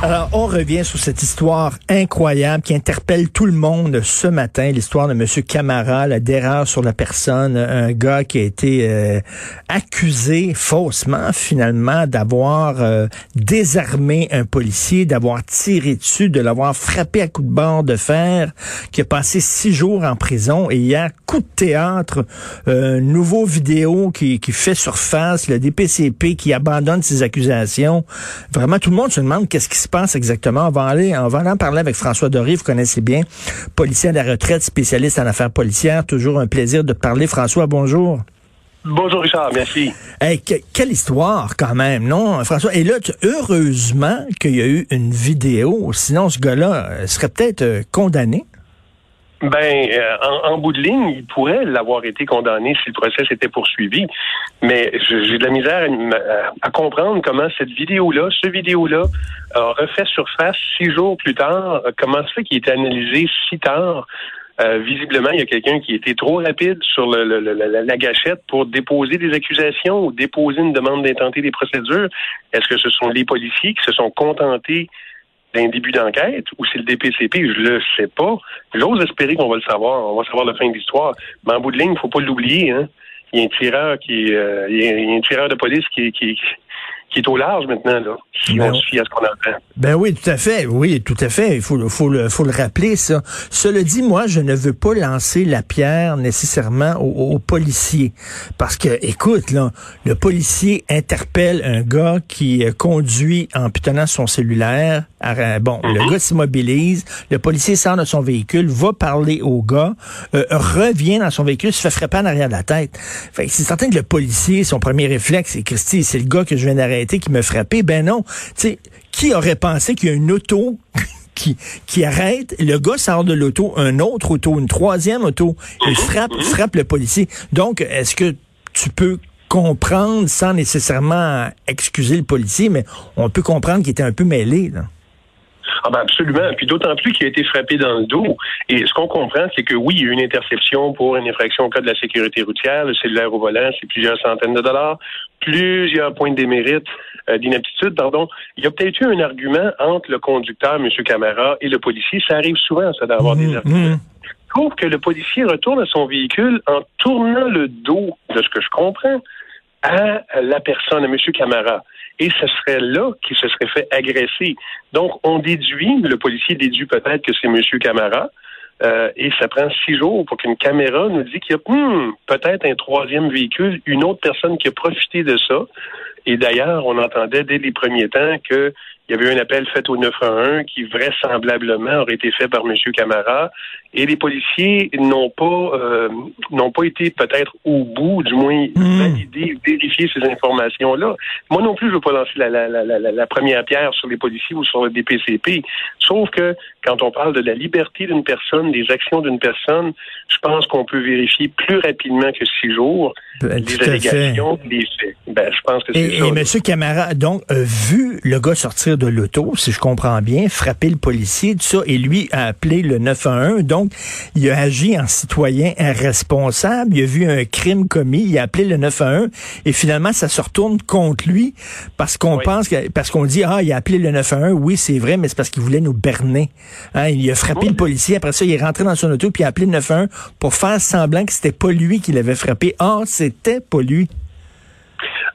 Alors, on revient sur cette histoire incroyable qui interpelle tout le monde ce matin, l'histoire de M. Camara, la d'erreur sur la personne, un gars qui a été euh, accusé faussement, finalement, d'avoir euh, désarmé un policier, d'avoir tiré dessus, de l'avoir frappé à coups de barre de fer, qui a passé six jours en prison. Et hier, coup de théâtre, euh, nouveau vidéo qui, qui fait surface, le DPCP qui abandonne ses accusations. Vraiment, tout le monde se demande qu'est-ce qui se passe exactement? On va aller, on va en parler avec François Doré, vous connaissez bien, policier à la retraite, spécialiste en affaires policières. Toujours un plaisir de parler. François, bonjour. Bonjour Richard, merci. Hey, quelle histoire quand même, non, François? Et là, heureusement qu'il y a eu une vidéo, sinon ce gars-là euh, serait peut-être euh, condamné. Ben, euh, en, bout de ligne, il pourrait l'avoir été condamné si le procès était poursuivi. Mais j'ai de la misère à, comprendre comment cette vidéo-là, ce vidéo-là, a refait surface six jours plus tard. Comment ça fait qu'il été analysé si tard? Euh, visiblement, il y a quelqu'un qui était trop rapide sur le, la, gâchette pour déposer des accusations ou déposer une demande d'intenter des procédures. Est-ce que ce sont les policiers qui se sont contentés d'un début d'enquête ou c'est le DPCP, je le sais pas. J'ose espérer qu'on va le savoir. On va savoir la fin de l'histoire. Mais en bout de ligne, faut pas l'oublier. Hein. Il y a un tireur qui, euh, il, y a, un tireur de police qui, qui est au large maintenant, là, si ben, on à ce qu'on entend. Ben oui, tout à fait. Oui, tout à fait. Il faut, faut, le, faut le rappeler, ça. Cela dit, moi, je ne veux pas lancer la pierre nécessairement aux, policiers. Parce que, écoute, là, le policier interpelle un gars qui euh, conduit en pitonnant son cellulaire. bon, le mhm. gars s'immobilise. Le policier sort de son véhicule, va parler au gars, euh, revient dans son véhicule, se fait frapper en arrière de la tête. Fait c'est certain que le policier, son premier réflexe, c'est Christy, c'est le gars que je viens d'arrêter qui me frappait. Ben non. Tu sais, qui aurait pensé qu'il y a une auto qui, qui arrête, le gars sort de l'auto, un autre auto, une troisième auto, il frappe, frappe le policier. Donc, est-ce que tu peux comprendre sans nécessairement excuser le policier, mais on peut comprendre qu'il était un peu mêlé, là. Ah ben absolument. Puis d'autant plus qu'il a été frappé dans le dos. Et ce qu'on comprend, c'est que oui, il y a eu une interception pour une infraction au cas de la sécurité routière. Le cellulaire au volant, c'est plusieurs centaines de dollars, plusieurs points de démérite, euh, d'inaptitude, pardon. Il y a peut-être eu un argument entre le conducteur, M. Camara, et le policier. Ça arrive souvent, ça, d'avoir des mmh, arguments. Mmh. Je trouve que le policier retourne à son véhicule en tournant le dos, de ce que je comprends, à la personne, à M. Camara et ce serait là qu'il se serait fait agresser. Donc, on déduit, le policier déduit peut-être que c'est M. Camara, euh, et ça prend six jours pour qu'une caméra nous dise qu'il y a hmm, peut-être un troisième véhicule, une autre personne qui a profité de ça. Et d'ailleurs, on entendait dès les premiers temps que il y avait eu un appel fait au 911 qui vraisemblablement aurait été fait par M. Camara. Et les policiers n'ont pas euh, n'ont pas été peut-être au bout, du moins mmh. valider, vérifier ces informations-là. Moi non plus, je ne veux pas lancer la, la, la, la, première pierre sur les policiers ou sur le DPCP. Sauf que quand on parle de la liberté d'une personne, des actions d'une personne, je pense qu'on peut vérifier plus rapidement que six jours ben, les allégations, les faits. Ben, je pense que c'est ça. Et M. Camara, donc, a vu le gars sortir de l'auto, si je comprends bien, frapper le policier, tout ça, et lui a appelé le 911. Donc, il a agi en citoyen irresponsable. Il a vu un crime commis, il a appelé le 911, et finalement, ça se retourne contre lui parce qu'on pense que, parce qu'on dit, ah, il a appelé le 911. Oui, c'est vrai, mais c'est parce qu'il voulait nous berner. Hein, il a frappé le policier. Après ça, il est rentré dans son auto, puis il a appelé le 911 pour faire semblant que c'était pas lui qui l'avait frappé. Ah, c'était pas lui.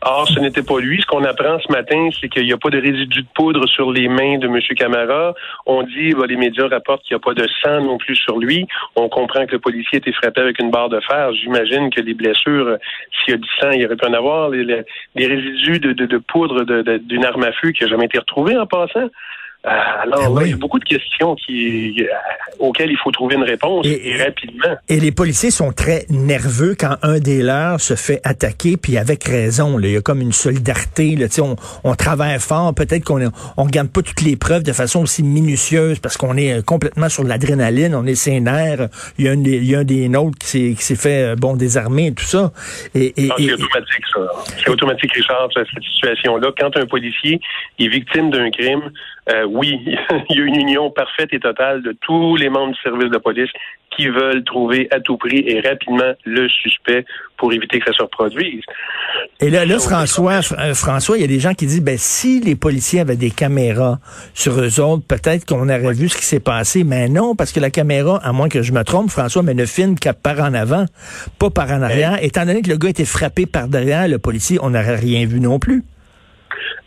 Or, ce n'était pas lui. Ce qu'on apprend ce matin, c'est qu'il n'y a pas de résidus de poudre sur les mains de M. Camara. On dit, bah, les médias rapportent qu'il n'y a pas de sang non plus sur lui. On comprend que le policier été frappé avec une barre de fer. J'imagine que les blessures, s'il y a du sang, il aurait pu en avoir. Les, résidus de, de, de poudre d'une arme à feu qui n'a jamais été retrouvée en passant. Euh, alors ben il y a beaucoup de questions qui, euh, auxquelles il faut trouver une réponse et, rapidement. Et les policiers sont très nerveux quand un des leurs se fait attaquer, puis avec raison. Là, il y a comme une solidarité. Là, on, on travaille fort. Peut-être qu'on on regarde pas toutes les preuves de façon aussi minutieuse parce qu'on est euh, complètement sur l'adrénaline, on est sénère. Il y a un des, il y a un des nôtres qui s'est fait bon désarmer et tout ça. Et, et, c'est automatique ça. C'est automatique, Richard, cette situation-là. Quand un policier est victime d'un crime, euh, oui, il y a une union parfaite et totale de tous les membres du service de police qui veulent trouver à tout prix et rapidement le suspect pour éviter que ça se reproduise. Et là, là François, euh, François, il y a des gens qui disent, ben, si les policiers avaient des caméras sur eux autres, peut-être qu'on aurait vu ce qui s'est passé. Mais non, parce que la caméra, à moins que je me trompe, François, mais ne filme qu'à par en avant, pas par en arrière. Étant donné que le gars était frappé par derrière, le policier, on n'aurait rien vu non plus.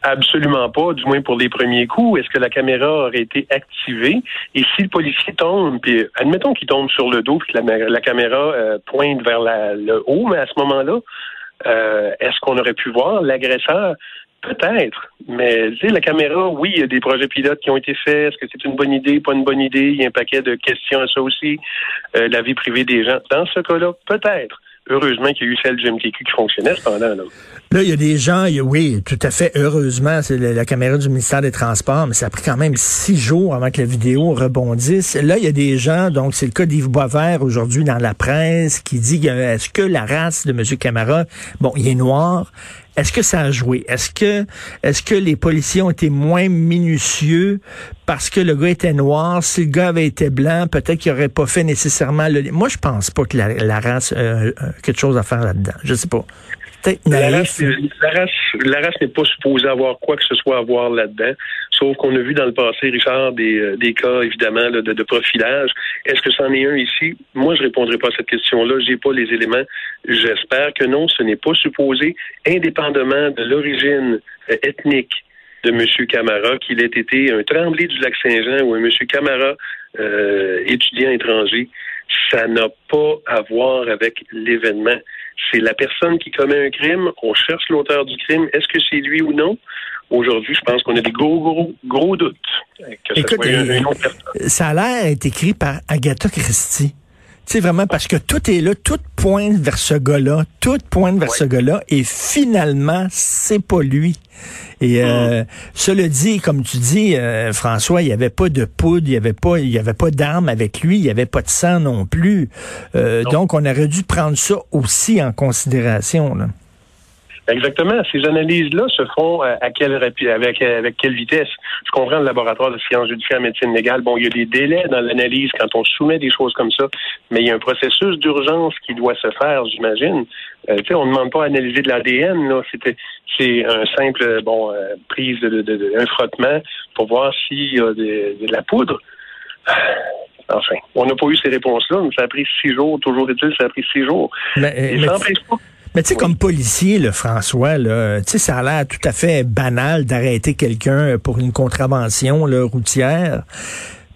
Absolument pas, du moins pour les premiers coups. Est-ce que la caméra aurait été activée? Et si le policier tombe, puis admettons qu'il tombe sur le dos, puis que la, caméra euh, pointe vers le haut, mais à ce moment-là, euh, est-ce qu'on aurait pu voir l'agresseur? Peut-être, mais tu sais, la caméra, oui, il y a des projets pilotes qui ont été faits. Est-ce que c'est une bonne idée, pas une bonne idée? Il y a un paquet de questions à ça aussi. Euh, la vie privée des gens. Dans ce cas-là, peut-être heureusement qu'il y a eu celle du MTQ qui fonctionnait cependant. Là. Là, il y a des gens, oui, tout à fait, heureusement, c'est la, caméra du ministère des Transports, mais ça a pris quand même six jours avant que la vidéo rebondisse. Là, il y a des gens, donc c'est le cas d'Yves Boisvert aujourd'hui dans la presse, qui dit, est-ce que la race de M. Camara, bon, il est noir, est-ce que ça a joué? Est-ce que, est-ce que les policiers ont été moins minutieux parce que le gars était noir? Si le gars avait été blanc, peut-être qu'il aurait pas fait nécessairement le. Moi, je pense pas que la, race a quelque chose à faire là-dedans. Je sais pas. La race, la race, n'est pas supposée avoir quoi que ce soit à voir là-dedans. Sauf qu'on a vu dans le passé, Richard, des, euh, des cas évidemment de, de, profilage. Est-ce que c'en est un ici? Moi, je répondrai pas à cette question-là. J'ai pas les éléments. J'espère que non. Ce n'est pas supposé, indépendamment de l'origine euh, ethnique de M. Camara, qu'il ait été un tremblé du lac Saint-Jean ou un M. Camara euh, étudiant étranger. Ça n'a pas à voir avec l'événement c'est la personne qui commet un crime, on cherche l'auteur du crime, est-ce que c'est lui ou non? Aujourd'hui, je pense qu'on a des gros, gros, gros doutes. Que Écoute, ça, ça a l'air être écrit par Agatha Christie. C'est vraiment parce que tout est là, tout pointe vers ce gars-là, tout pointe vers ce gars-là, et finalement, c'est pas lui. Et euh, mm. cela dit, comme tu dis, euh, François, il n'y avait pas de poudre, il n'y avait pas, il y avait pas d'armes avec lui, il n'y avait pas de sang non plus. Euh, donc, on aurait dû prendre ça aussi en considération. Là. Exactement. Ces analyses-là se font euh, à quelle avec, avec quelle vitesse? Je comprends le laboratoire de sciences judiciaires médecine légale. Bon, il y a des délais dans l'analyse quand on soumet des choses comme ça, mais il y a un processus d'urgence qui doit se faire, j'imagine. Euh, tu sais, on ne demande pas à analyser de l'ADN. Là, c'était c'est un simple bon euh, prise de, de, un frottement pour voir s'il y a de, de la poudre. Enfin, on n'a pas eu ces réponses-là, mais ça a pris six jours. Toujours est-il, ça a pris six jours. Mais, Et mais... pas mais tu sais, comme policier, le François, là, ça a l'air tout à fait banal d'arrêter quelqu'un pour une contravention là, routière.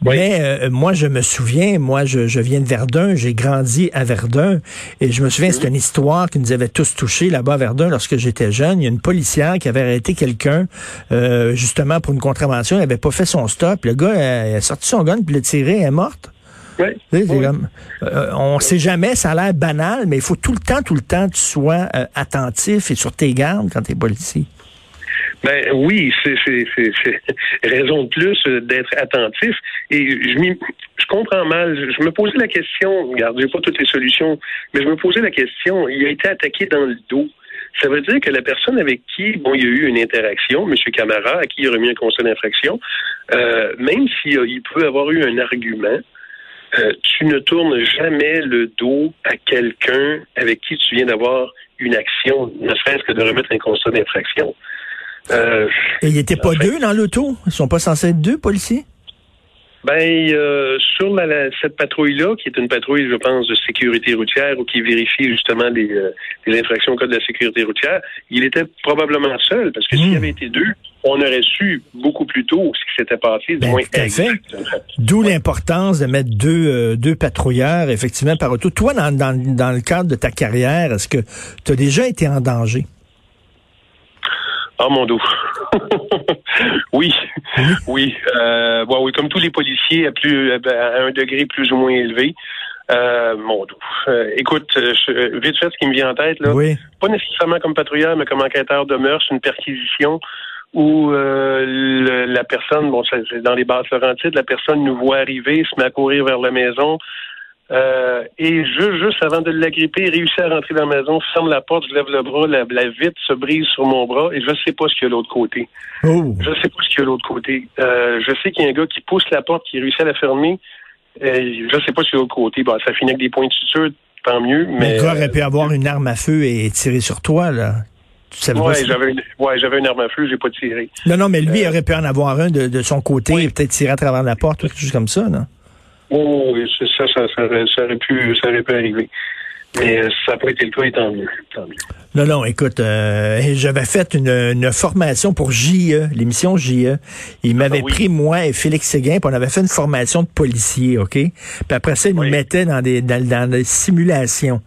Mais euh, moi, je me souviens, moi, je, je viens de Verdun, j'ai grandi à Verdun, et je me souviens, c'est une histoire qui nous avait tous touchés là-bas à Verdun lorsque j'étais jeune. Il y a une policière qui avait arrêté quelqu'un, euh, justement, pour une contravention, il n'avait pas fait son stop. Le gars a sorti son gun, puis l'a tiré, elle est morte. Euh, on ne sait jamais, ça a l'air banal, mais il faut tout le temps, tout le temps que tu sois euh, attentif et sur tes gardes quand tu es policier. Ben oui, c'est raison de plus euh, d'être attentif. Et je, je comprends mal. Je me posais la question, regarde, j'ai pas toutes les solutions, mais je me posais la question, il a été attaqué dans le dos. Ça veut dire que la personne avec qui, bon, il y a eu une interaction, M. Camara, à qui il a remis un conseil d'infraction, même s'il peut avoir eu un argument, euh, tu ne tournes jamais le dos à quelqu'un avec qui tu viens d'avoir une action, ne serait-ce que de remettre un constat d'infraction. Euh, Et il n'était pas deux dans l'auto? Ils sont pas censés être deux policiers? Ben, euh, sur cette patrouille-là, qui est une patrouille, je pense, de sécurité routière ou qui vérifie justement les, euh, infractions au code de la sécurité routière, il était probablement seul, parce que s'il y hmm. avait été deux, on aurait su beaucoup plus tôt ce qui s'était passé, du ben, moins D'où l'importance de mettre deux, euh, deux patrouilleurs, effectivement, par auto. Toi, dans, dans, dans le cadre de ta carrière, est-ce que tu as déjà été en danger? Ah, mon dos. oui, oui. Euh, oui, comme tous les policiers à, plus, à un degré plus ou moins élevé. Euh, mon dos. Euh, écoute, je, vite fait, ce qui me vient en tête, là, pas nécessairement comme patrouilleur, mais comme enquêteur de mœurs, une perquisition où la personne, bon, c'est dans les bases Laurentides, la personne nous voit arriver, se met à courir vers la maison, euh, et je, juste avant de l'agripper, réussit à rentrer dans la maison, ferme la porte, je lève le bras, la, vitre se brise sur mon bras et je ne sais pas ce qu'il y a de l'autre côté. Oh. Je sais pas ce qu'il y a de l'autre côté. Euh, je sais qu'il y a un gars qui pousse la porte, qui réussit à la fermer. Euh, je sais pas sur l'autre côté. Bah, ça finit avec des points de suture, tant mieux. Mais, le gars aurait pu avoir une arme à feu et tirer sur toi, là. Oui, j'avais une, ouais, j'avais une arme à feu, j'ai pas tiré. Non, non, mais lui aurait pu en avoir un de, de son côté et peut-être tirer à travers la porte, ou quelque chose comme ça, non? Oh, oui, ça, ça, ça, aurait pu, ça aurait pu arriver. Mais ça n'a pas été le cas, et tant mieux. Tant mieux. Non, non, écoute, euh, j'avais fait une, une, formation pour JE, l'émission JE. Il m'avait ah pris, moi et Félix Séguin, puis on avait fait une formation de policier, OK? Puis après ça, il nous mettait dans des, dans, des simulations.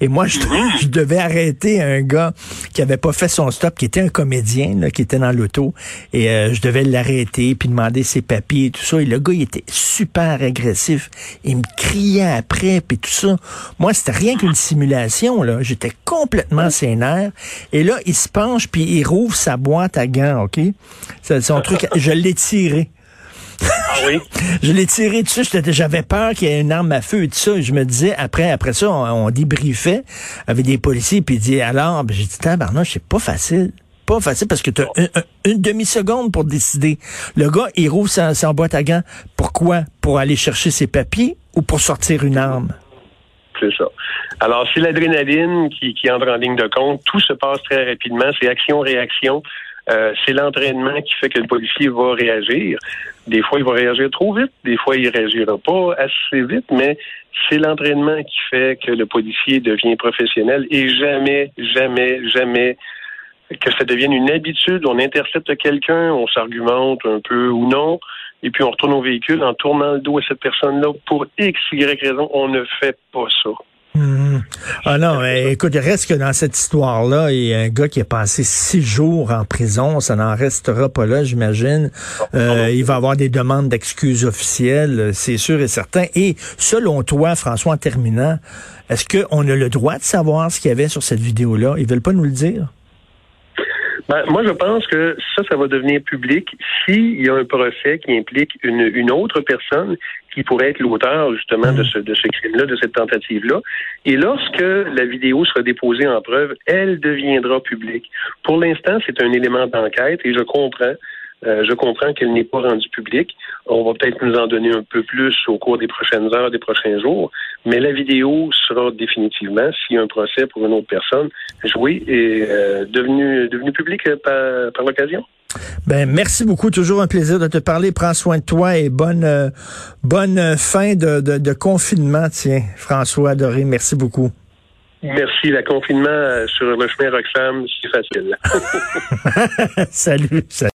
Et moi, je, mhm. je, devais arrêter un gars qui avait pas fait son stop, qui était un comédien, là, qui était dans l'auto. Et euh, je devais l'arrêter, puis demander ses papiers et tout ça. Et le gars, il était super agressif. Il me criait après, puis tout ça. Moi, c'était rien qu'une simulation, là. J'étais complètement et là, il se penche puis il rouvre sa boîte à gants, OK? C'est son truc. Je l'ai tiré. Ah oui? je l'ai tiré dessus. J'avais peur qu'il y ait une arme à feu et tout ça. Je me disais, après, après ça, on, débriefait avec des policiers, puis il dit, alors, ben, j'ai dit, tabarnak, c'est pas facile. Pas facile parce que tu as une demi-seconde pour décider. Le gars, il rouvre sa, sa boîte à gants. Pourquoi? Pour aller chercher ses papiers ou pour sortir une arme? C'est ça. Alors, c'est l'adrénaline qui, entre en ligne de compte. Tout se passe très rapidement. C'est action-réaction. Euh, c'est l'entraînement qui fait que le policier va réagir. Des fois, il va réagir trop vite, des fois, il réagira pas assez vite, mais c'est l'entraînement qui fait que le policier devient professionnel et jamais, jamais, jamais que ça devienne une habitude. On intercepte quelqu'un, on s'argumente un peu ou non, et puis on retourne au véhicule en tournant le dos à cette personne-là pour X, Y raison. On ne fait pas ça. Hmm. Ah non, écoute, il reste que dans cette histoire-là, il y a un gars qui a passé six jours en prison, ça n'en restera pas là, j'imagine. Euh, il va avoir des demandes d'excuses officielles, c'est sûr et certain. Et selon toi, François, en terminant, est-ce qu'on a le droit de savoir ce qu'il y avait sur cette vidéo-là? Ils veulent pas nous le dire? Ben, moi, je pense que ça, ça va devenir public s'il y a un procès qui implique une, une autre personne qui pourrait être l'auteur justement de ce, de ce crime-là, de cette tentative-là. Et lorsque la vidéo sera déposée en preuve, elle deviendra publique. Pour l'instant, c'est un élément d'enquête et je comprends euh, je comprends qu'elle n'est pas rendue publique. On va peut-être nous en donner un peu plus au cours des prochaines heures, des prochains jours, mais la vidéo sera définitivement, s'il y a un procès pour une autre personne, jouée et euh, devenue, devenue publique par, par l'occasion. Ben merci beaucoup, toujours un plaisir de te parler. Prends soin de toi et bonne euh, bonne fin de, de, de, confinement. Tiens, François Doré, merci beaucoup. Merci. Le confinement sur le chemin Roxham, c'est facile. salut. salut.